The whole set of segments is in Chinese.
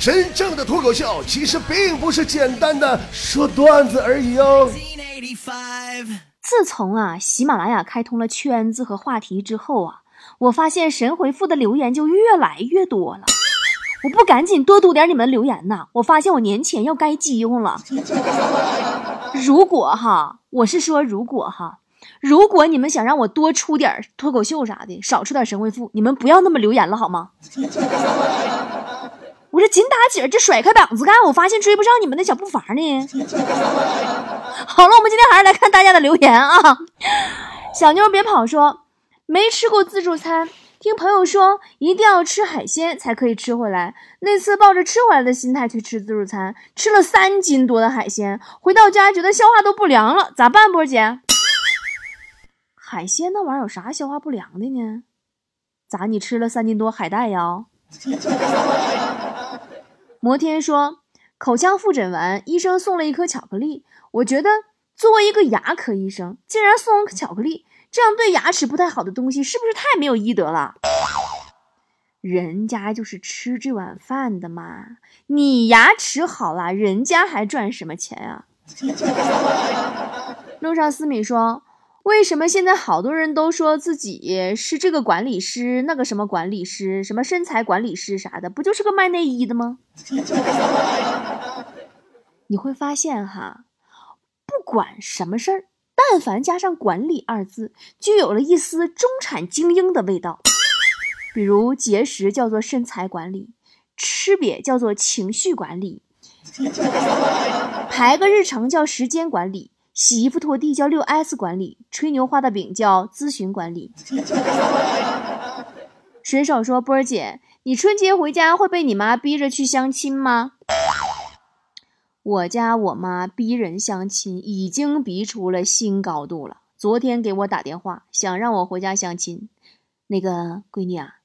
真正的脱口秀其实并不是简单的说段子而已哦。自从啊喜马拉雅开通了圈子和话题之后啊，我发现神回复的留言就越来越多了。我不赶紧多读点你们留言呐，我发现我年前要该饥荒了。如果哈，我是说如果哈，如果你们想让我多出点脱口秀啥的，少出点神回复，你们不要那么留言了好吗？我这紧打紧，这甩开膀子干，我发现追不上你们的小步伐呢。好了，我们今天还是来看大家的留言啊。小妞别跑说没吃过自助餐，听朋友说一定要吃海鲜才可以吃回来。那次抱着吃回来的心态去吃自助餐，吃了三斤多的海鲜，回到家觉得消化都不良了，咋办，波姐？海鲜那玩意儿有啥消化不良的呢？咋你吃了三斤多海带呀？摩天说：“口腔复诊完，医生送了一颗巧克力。我觉得作为一个牙科医生，竟然送巧克力，这样对牙齿不太好的东西，是不是太没有医德了？人家就是吃这碗饭的嘛，你牙齿好了，人家还赚什么钱啊？” 路上思米说。为什么现在好多人都说自己是这个管理师，那个什么管理师，什么身材管理师啥的，不就是个卖内衣的吗？你会发现哈，不管什么事儿，但凡加上“管理”二字，就有了一丝中产精英的味道。比如节食叫做身材管理，吃瘪叫做情绪管理，排个日程叫时间管理。洗衣服拖地叫六 S 管理，吹牛画大饼叫咨询管理。水手说：“波儿姐，你春节回家会被你妈逼着去相亲吗？”我家我妈逼人相亲已经逼出了新高度了。昨天给我打电话，想让我回家相亲。那个闺女啊，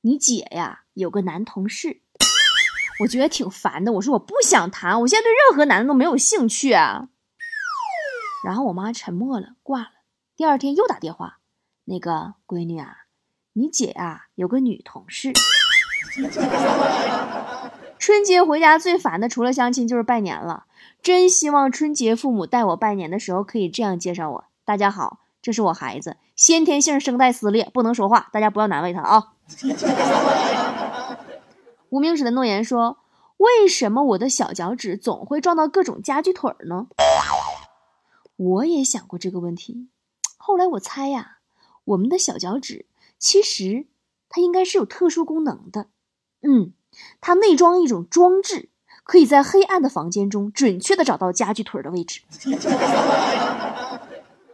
你姐呀有个男同事，我觉得挺烦的。我说我不想谈，我现在对任何男的都没有兴趣啊。然后我妈沉默了，挂了。第二天又打电话，那个闺女啊，你姐啊有个女同事。春节回家最烦的，除了相亲就是拜年了。真希望春节父母带我拜年的时候可以这样介绍我：大家好，这是我孩子，先天性声带撕裂，不能说话，大家不要难为他啊。无名指的诺言说：为什么我的小脚趾总会撞到各种家具腿儿呢？我也想过这个问题，后来我猜呀，我们的小脚趾其实它应该是有特殊功能的，嗯，它内装一种装置，可以在黑暗的房间中准确的找到家具腿的位置。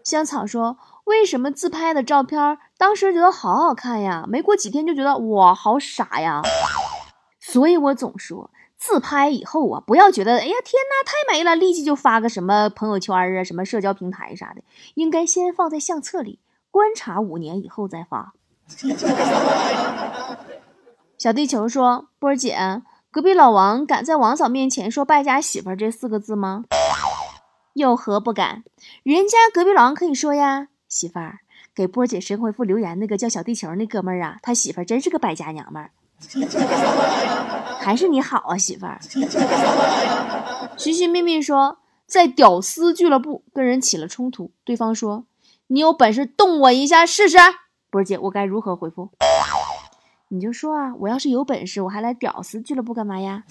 香草说：“为什么自拍的照片当时觉得好好看呀，没过几天就觉得哇好傻呀？”所以我总说。自拍以后啊，不要觉得哎呀天哪太美了，立即就发个什么朋友圈啊、什么社交平台啥的，应该先放在相册里观察五年以后再发。小地球说：“波儿姐，隔壁老王敢在王嫂面前说败家媳妇这四个字吗？有何不敢？人家隔壁老王可以说呀，媳妇儿给波儿姐神回复留言那个叫小地球那哥们儿啊，他媳妇儿真是个败家娘们儿。”还是你好啊，媳妇儿。寻寻觅觅说，在屌丝俱乐部跟人起了冲突，对方说：“你有本事动我一下试试。”波儿姐，我该如何回复？你就说啊，我要是有本事，我还来屌丝俱乐部干嘛呀？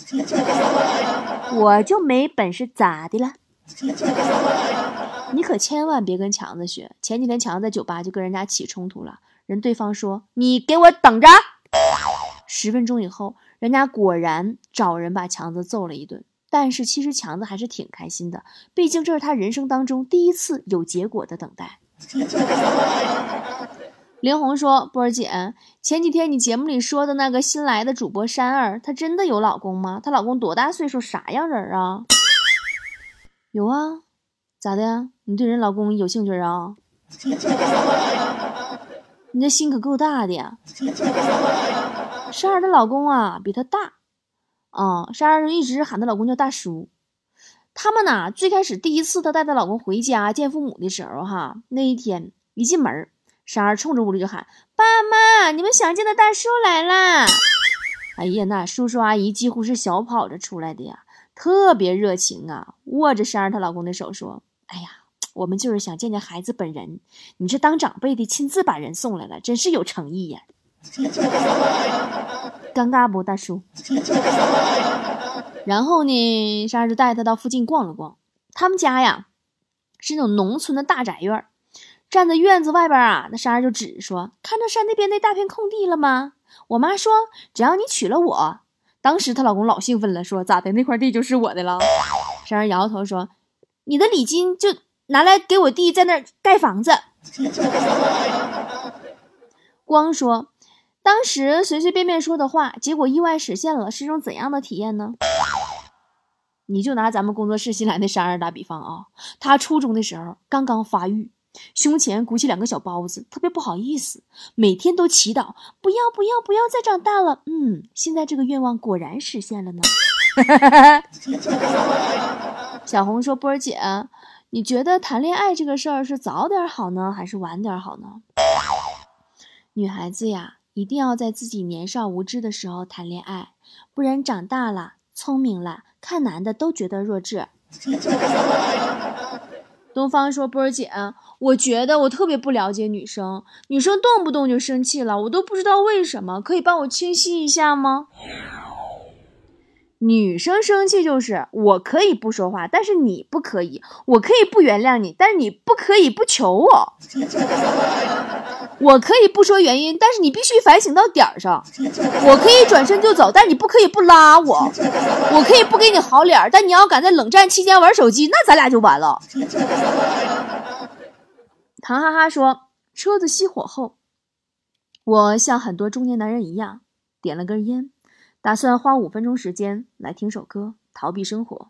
我就没本事，咋的了？你可千万别跟强子学。前几天强子在酒吧就跟人家起冲突了，人对方说：“你给我等着。”十分钟以后，人家果然找人把强子揍了一顿。但是其实强子还是挺开心的，毕竟这是他人生当中第一次有结果的等待。林红说：“波儿姐，前几天你节目里说的那个新来的主播珊儿，她真的有老公吗？她老公多大岁数？啥样人啊？”有啊，咋的？你对人老公有兴趣啊？你这心可够大的呀！莎儿的老公啊，比她大，啊，珊儿一直喊她老公叫大叔。他们呐，最开始第一次她带她老公回家见父母的时候，哈，那一天一进门，莎儿冲着屋里就喊：“爸妈，你们想见的大叔来啦！”哎呀，那叔叔阿姨几乎是小跑着出来的呀，特别热情啊，握着莎儿她老公的手说：“哎呀，我们就是想见见孩子本人，你这当长辈的亲自把人送来了，真是有诚意呀。” 尴尬不，大叔？然后呢，珊儿就带他到附近逛了逛。他们家呀，是那种农村的大宅院儿。站在院子外边啊，那珊儿就指说：“看到山那边那大片空地了吗？我妈说，只要你娶了我，当时她老公老兴奋了，说咋的，那块地就是我的了。”莎儿摇摇头说：“你的礼金就拿来给我弟在那儿盖房子。”光说，当时随随便便说的话，结果意外实现了，是一种怎样的体验呢？你就拿咱们工作室新来的珊儿打比方啊，他初中的时候刚刚发育。胸前鼓起两个小包子，特别不好意思，每天都祈祷不要不要不要再长大了。嗯，现在这个愿望果然实现了呢。小红说：“波儿姐，你觉得谈恋爱这个事儿是早点好呢，还是晚点好呢？”女孩子呀，一定要在自己年少无知的时候谈恋爱，不然长大了聪明了，看男的都觉得弱智。东方说：“波儿姐，我觉得我特别不了解女生，女生动不动就生气了，我都不知道为什么，可以帮我清晰一下吗？”女生生气就是我可以不说话，但是你不可以；我可以不原谅你，但是你不可以不求我。我可以不说原因，但是你必须反省到点儿上。我可以转身就走，但你不可以不拉我。我可以不给你好脸，但你要敢在冷战期间玩手机，那咱俩就完了。唐哈哈说：“车子熄火后，我像很多中年男人一样，点了根烟。”打算花五分钟时间来听首歌，逃避生活。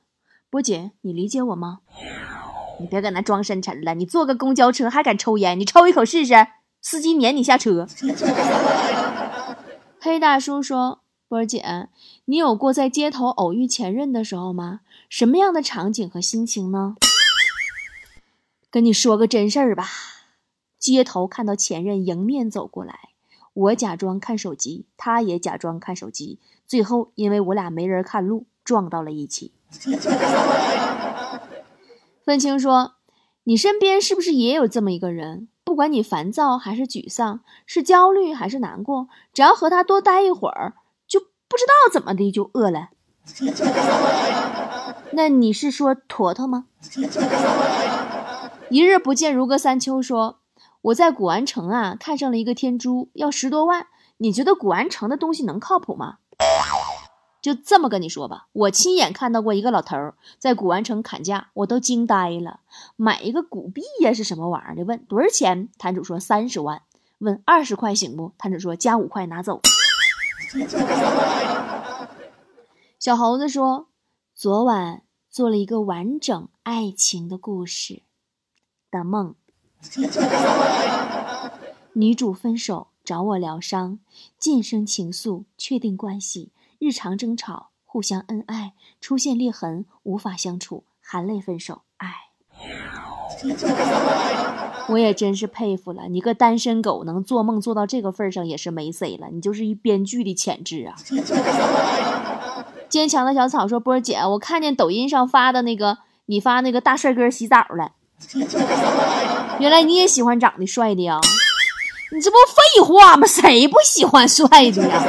波姐，你理解我吗？你别搁那装深沉了。你坐个公交车还敢抽烟？你抽一口试试，司机撵你下车。黑大叔说：“波姐，你有过在街头偶遇前任的时候吗？什么样的场景和心情呢？”跟你说个真事儿吧，街头看到前任迎面走过来，我假装看手机，他也假装看手机。最后，因为我俩没人看路，撞到了一起。愤青说：“你身边是不是也有这么一个人？不管你烦躁还是沮丧，是焦虑还是难过，只要和他多待一会儿，就不知道怎么的就饿了。那你是说坨坨吗？”一日不见如隔三秋说：“我在古玩城啊，看上了一个天珠，要十多万。你觉得古玩城的东西能靠谱吗？”就这么跟你说吧，我亲眼看到过一个老头在古玩城砍价，我都惊呆了。买一个古币呀是什么玩意儿的？问多少钱？摊主说三十万。问二十块行不？摊主说加五块拿走。小猴子说，昨晚做了一个完整爱情的故事的梦。女主分手找我疗伤，晋升情愫，确定关系。日常争吵，互相恩爱，出现裂痕，无法相处，含泪分手。唉，我也真是佩服了，你个单身狗能做梦做到这个份上，也是没谁了。你就是一编剧的潜质啊！坚强的小草说：“波儿姐，我看见抖音上发的那个，你发那个大帅哥洗澡了，原来你也喜欢长得帅的呀？你这不废话吗？谁不喜欢帅的呀？”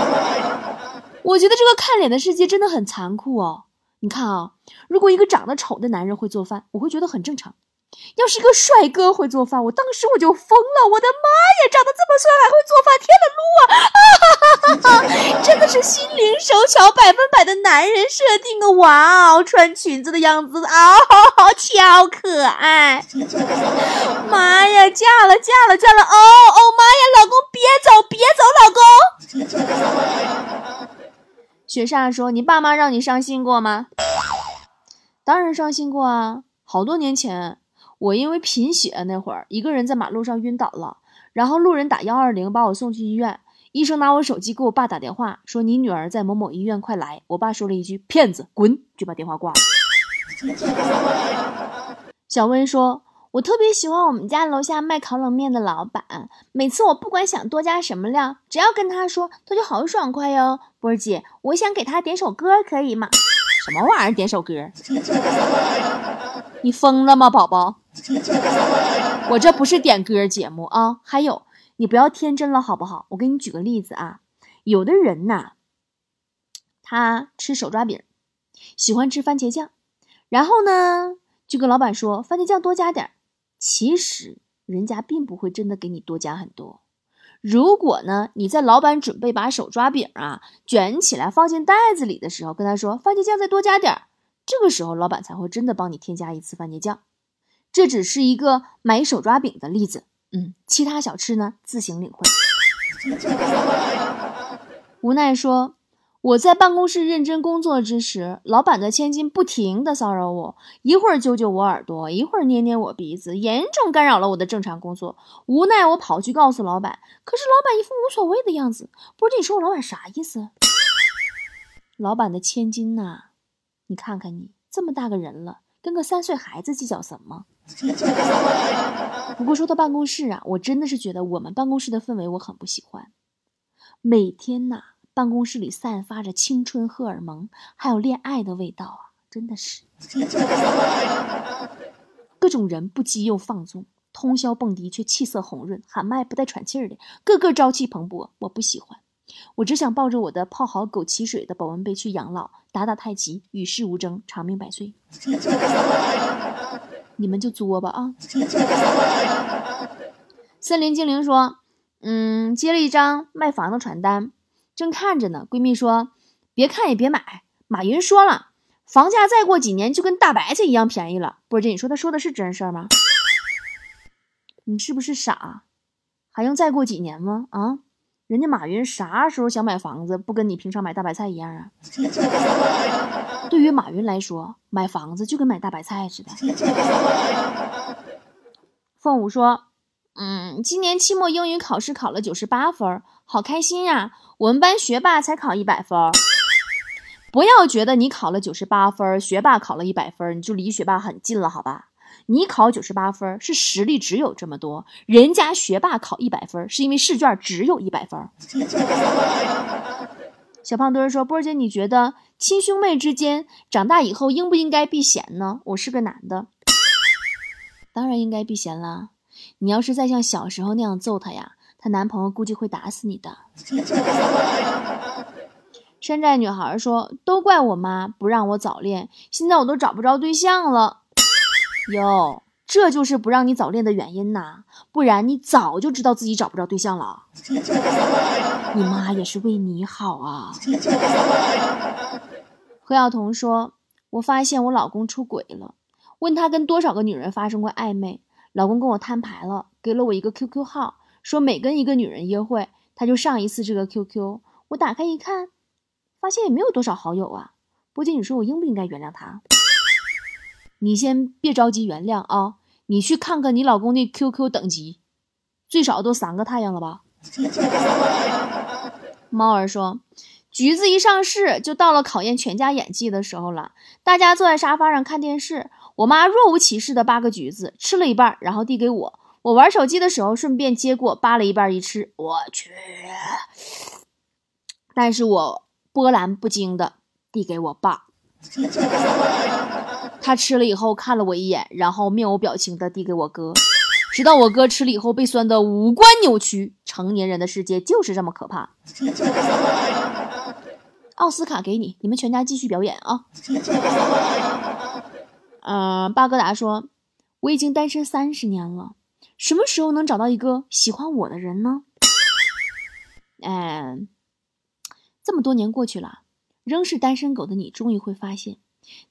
我觉得这个看脸的世界真的很残酷哦。你看啊，如果一个长得丑的男人会做饭，我会觉得很正常；要是一个帅哥会做饭，我当时我就疯了。我的妈呀，长得这么帅还会做饭，天了噜啊！啊哈哈哈！真的是心灵手巧，百分百的男人设定啊！哇哦，穿裙子的样子啊，超可爱！妈呀，嫁了嫁了嫁了！哦哦妈呀，老公别走别走，老公！雪煞说：“你爸妈让你伤心过吗？”当然伤心过啊！好多年前，我因为贫血那会儿，一个人在马路上晕倒了，然后路人打幺二零把我送去医院。医生拿我手机给我爸打电话，说：“你女儿在某某医院，快来。”我爸说了一句：“骗子，滚！”就把电话挂了。小薇说：“我特别喜欢我们家楼下卖烤冷面的老板，每次我不管想多加什么料，只要跟他说，他就好爽快哟。波儿姐，我想给他点首歌，可以吗？什么玩意儿？点首歌？你疯了吗，宝宝？我这不是点歌节目啊！还有，你不要天真了，好不好？我给你举个例子啊，有的人呐，他吃手抓饼，喜欢吃番茄酱，然后呢，就跟老板说番茄酱多加点儿。其实人家并不会真的给你多加很多。如果呢，你在老板准备把手抓饼啊卷起来放进袋子里的时候，跟他说番茄酱再多加点儿，这个时候老板才会真的帮你添加一次番茄酱。这只是一个买手抓饼的例子，嗯，其他小吃呢自行领会。无奈说。我在办公室认真工作之时，老板的千金不停的骚扰我，一会儿揪揪我耳朵，一会儿捏捏我鼻子，严重干扰了我的正常工作。无奈我跑去告诉老板，可是老板一副无所谓的样子。不是你说我老板啥意思？老板的千金呐，你看看你这么大个人了，跟个三岁孩子计较什么？不过说到办公室啊，我真的是觉得我们办公室的氛围我很不喜欢，每天呐。办公室里散发着青春荷尔蒙，还有恋爱的味道啊！真的是，各种人不羁又放纵，通宵蹦迪却气色红润，喊麦不带喘气儿的，个个朝气蓬勃。我不喜欢，我只想抱着我的泡好枸杞水的保温杯去养老，打打太极，与世无争，长命百岁。你们就作吧啊！森林精灵说：“嗯，接了一张卖房的传单。”正看着呢，闺蜜说：“别看也别买。”马云说了，房价再过几年就跟大白菜一样便宜了。波姐，你说他说的是真事儿吗？你是不是傻？还用再过几年吗？啊，人家马云啥时候想买房子，不跟你平常买大白菜一样啊？对于马云来说，买房子就跟买大白菜似的。凤舞说：“嗯，今年期末英语考试考了九十八分，好开心呀。”我们班学霸才考一百分，不要觉得你考了九十八分，学霸考了一百分，你就离学霸很近了，好吧？你考九十八分是实力只有这么多，人家学霸考一百分是因为试卷只有一百分。小胖墩说：“波儿姐，你觉得亲兄妹之间长大以后应不应该避嫌呢？我是个男的，当然应该避嫌了。你要是再像小时候那样揍他呀。”她男朋友估计会打死你的。山寨女孩说：“都怪我妈不让我早恋，现在我都找不着对象了。”哟，这就是不让你早恋的原因呐！不然你早就知道自己找不着对象了。你妈也是为你好啊。何晓彤说：“我发现我老公出轨了，问他跟多少个女人发生过暧昧，老公跟我摊牌了，给了我一个 QQ 号。”说每跟一个女人约会，他就上一次这个 QQ。我打开一看，发现也没有多少好友啊。波姐，你说我应不应该原谅他？你先别着急原谅啊，你去看看你老公的 QQ 等级，最少都三个太阳了吧？猫儿说，橘子一上市就到了考验全家演技的时候了。大家坐在沙发上看电视，我妈若无其事的扒个橘子，吃了一半，然后递给我。我玩手机的时候，顺便接过，扒了一半一吃，我去！但是我波澜不惊的递给我爸，他吃了以后看了我一眼，然后面无表情的递给我哥，直到我哥吃了以后被酸的五官扭曲。成年人的世界就是这么可怕。奥斯卡给你，你们全家继续表演啊！嗯，巴格达说，我已经单身三十年了。什么时候能找到一个喜欢我的人呢？嗯，这么多年过去了，仍是单身狗的你，终于会发现，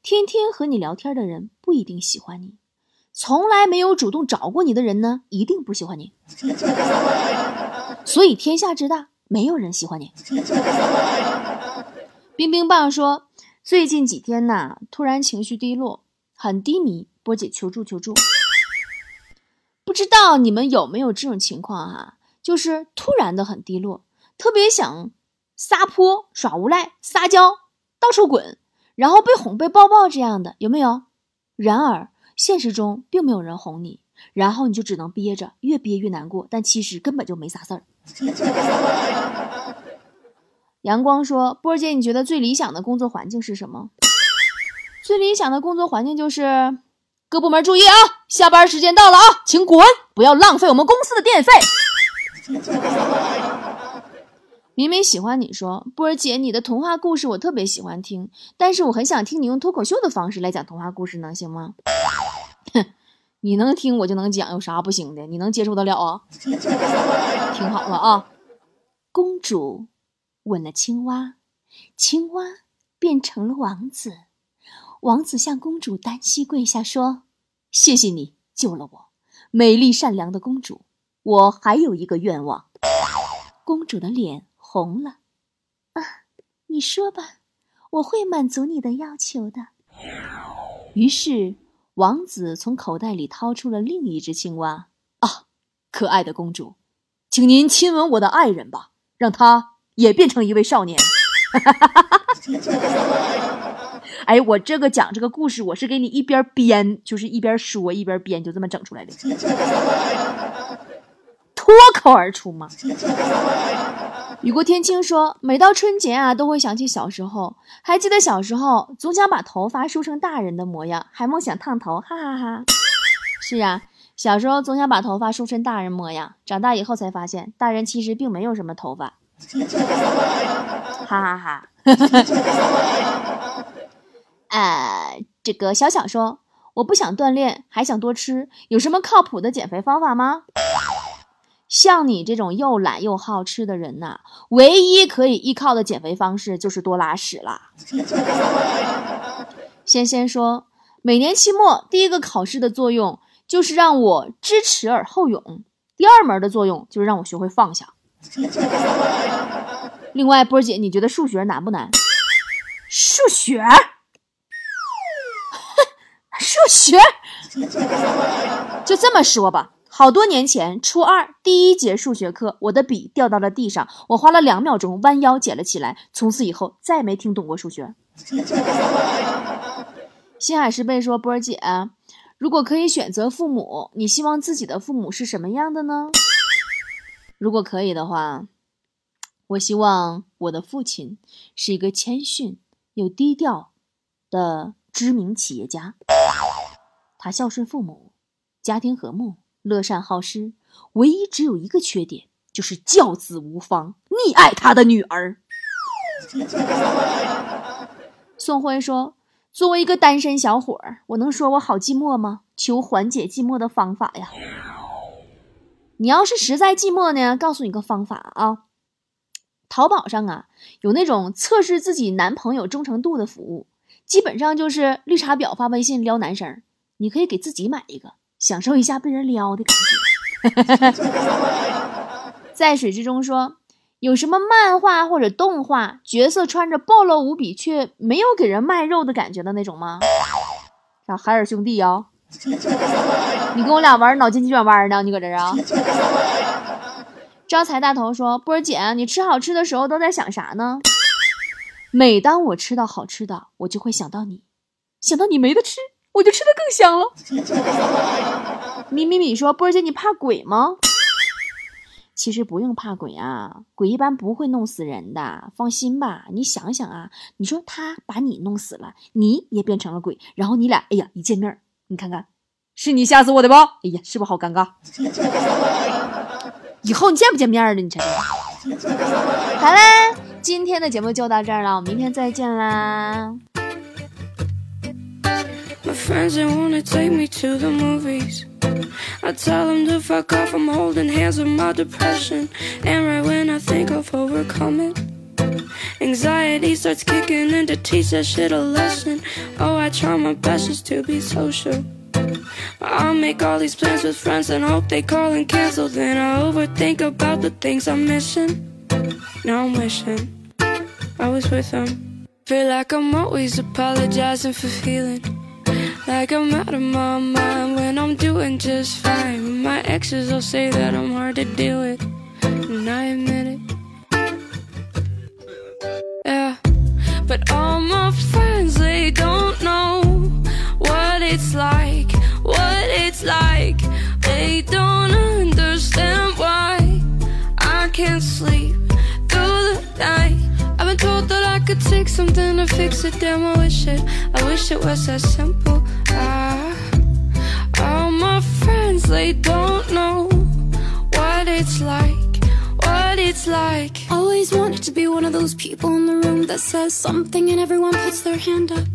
天天和你聊天的人不一定喜欢你，从来没有主动找过你的人呢，一定不喜欢你。所以天下之大，没有人喜欢你。冰冰棒说，最近几天呐，突然情绪低落，很低迷，波姐求助求助。不知道你们有没有这种情况哈？就是突然的很低落，特别想撒泼、耍无赖、撒娇、到处滚，然后被哄、被抱抱这样的有没有？然而现实中并没有人哄你，然后你就只能憋着，越憋越难过，但其实根本就没啥事儿。阳光说：“波儿姐，你觉得最理想的工作环境是什么？最理想的工作环境就是各部门注意啊，下班时间到了啊，请滚，不要浪费我们公司的电费。”明明喜欢你说，波儿姐，你的童话故事我特别喜欢听，但是我很想听你用脱口秀的方式来讲童话故事，能行吗？哼，你能听我就能讲，有啥不行的？你能接受得了啊？听好了啊，公主。吻了青蛙，青蛙变成了王子。王子向公主单膝跪下，说：“谢谢你救了我，美丽善良的公主。我还有一个愿望。”公主的脸红了。啊，你说吧，我会满足你的要求的。于是，王子从口袋里掏出了另一只青蛙。啊，可爱的公主，请您亲吻我的爱人吧，让他。也变成一位少年。哈哈哈哈哈哎，我这个讲这个故事，我是给你一边编，就是一边说一边编，就这么整出来的，脱口而出吗？雨过天晴说，每到春节啊，都会想起小时候，还记得小时候总想把头发梳成大人的模样，还梦想烫头，哈哈哈。是啊，小时候总想把头发梳成大人模样，长大以后才发现，大人其实并没有什么头发。哈哈哈！呃，这个小小说，我不想锻炼，还想多吃，有什么靠谱的减肥方法吗？像你这种又懒又好吃的人呐，唯一可以依靠的减肥方式就是多拉屎啦。仙仙说，每年期末第一个考试的作用就是让我知耻而后勇，第二门的作用就是让我学会放下。另外，波姐，你觉得数学难不难？数学？数学？就这么说吧，好多年前，初二第一节数学课，我的笔掉到了地上，我花了两秒钟弯腰捡了起来，从此以后再没听懂过数学。新海师贝说：“波儿姐，如果可以选择父母，你希望自己的父母是什么样的呢？”如果可以的话，我希望我的父亲是一个谦逊又低调的知名企业家。他孝顺父母，家庭和睦，乐善好施，唯一只有一个缺点，就是教子无方，溺爱他的女儿。宋辉说：“作为一个单身小伙儿，我能说我好寂寞吗？求缓解寂寞的方法呀！”你要是实在寂寞呢，告诉你个方法啊，淘宝上啊有那种测试自己男朋友忠诚度的服务，基本上就是绿茶婊发微信撩男生，你可以给自己买一个，享受一下被人撩的感觉。在水之中说，有什么漫画或者动画角色穿着暴露无比却没有给人卖肉的感觉的那种吗？啥海尔兄弟啊？你跟我俩玩脑筋急转弯呢？你搁这啊？招财大头说：“波儿姐，你吃好吃的时候都在想啥呢？”每当我吃到好吃的，我就会想到你，想到你没得吃，我就吃的更香了。咪咪咪说：“波儿姐，你怕鬼吗？”其实不用怕鬼啊，鬼一般不会弄死人的，放心吧。你想想啊，你说他把你弄死了，你也变成了鬼，然后你俩，哎呀，一见面。你看看，是你吓死我的不？哎呀，是不是好尴尬？以后你见不见面了？你猜猜。好啦，今天的节目就到这儿了，我们明天再见啦。Anxiety starts kicking in to teach that shit a lesson. Oh, I try my best just to be social. I'll make all these plans with friends and hope they call and cancel. Then I overthink about the things I'm missing. Now I'm wishing I was with them. Feel like I'm always apologizing for feeling like I'm out of my mind when I'm doing just fine. My exes all say that I'm hard to deal with, and I admit something to fix it. Damn, I wish it, I wish it was that simple. Ah, all my friends, they don't know what it's like, what it's like. Always wanted to be one of those people in the room that says something and everyone puts their hand up.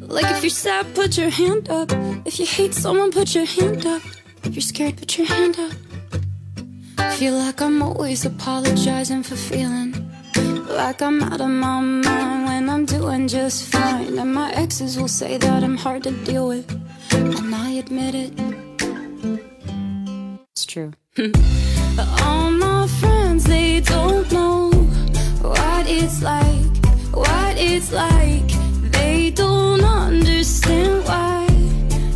Like if you're sad, put your hand up. If you hate someone, put your hand up. If you're scared, put your hand up. Feel like I'm always apologizing for feeling like I'm out of my mind when I'm doing just fine. And my exes will say that I'm hard to deal with, and I admit it. It's true. All my friends, they don't know what it's like, what it's like. They don't understand why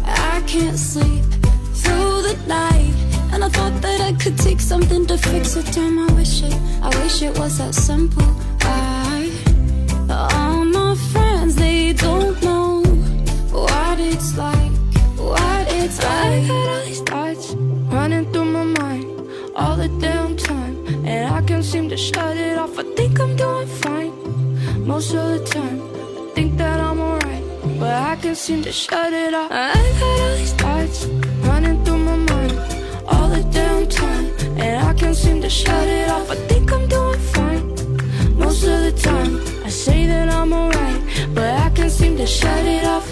I can't sleep through the night. And I thought that I could take something to fix it. Damn, I wish it, I wish it was that simple. Don't know what it's like, what it's like. I got all these thoughts running through my mind all the damn time, and I can't seem to shut it off. I think I'm doing fine most of the time. I think that I'm alright, but I can't seem to shut it off. I got all these thoughts running through my mind all the damn time, and I can't seem to shut it off. I think I'm doing fine most of the time. Say that I'm alright, but I can't seem to shut it off.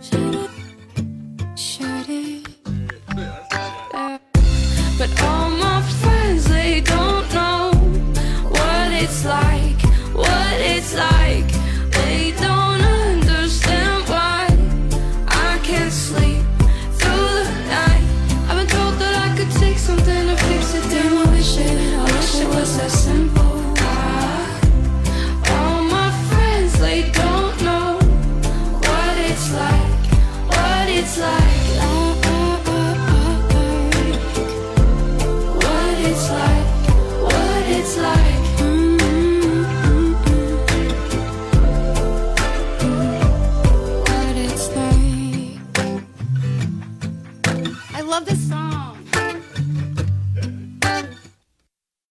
Shut it, shut it. Yeah. But all my friends, they don't know what it's like, what it's like.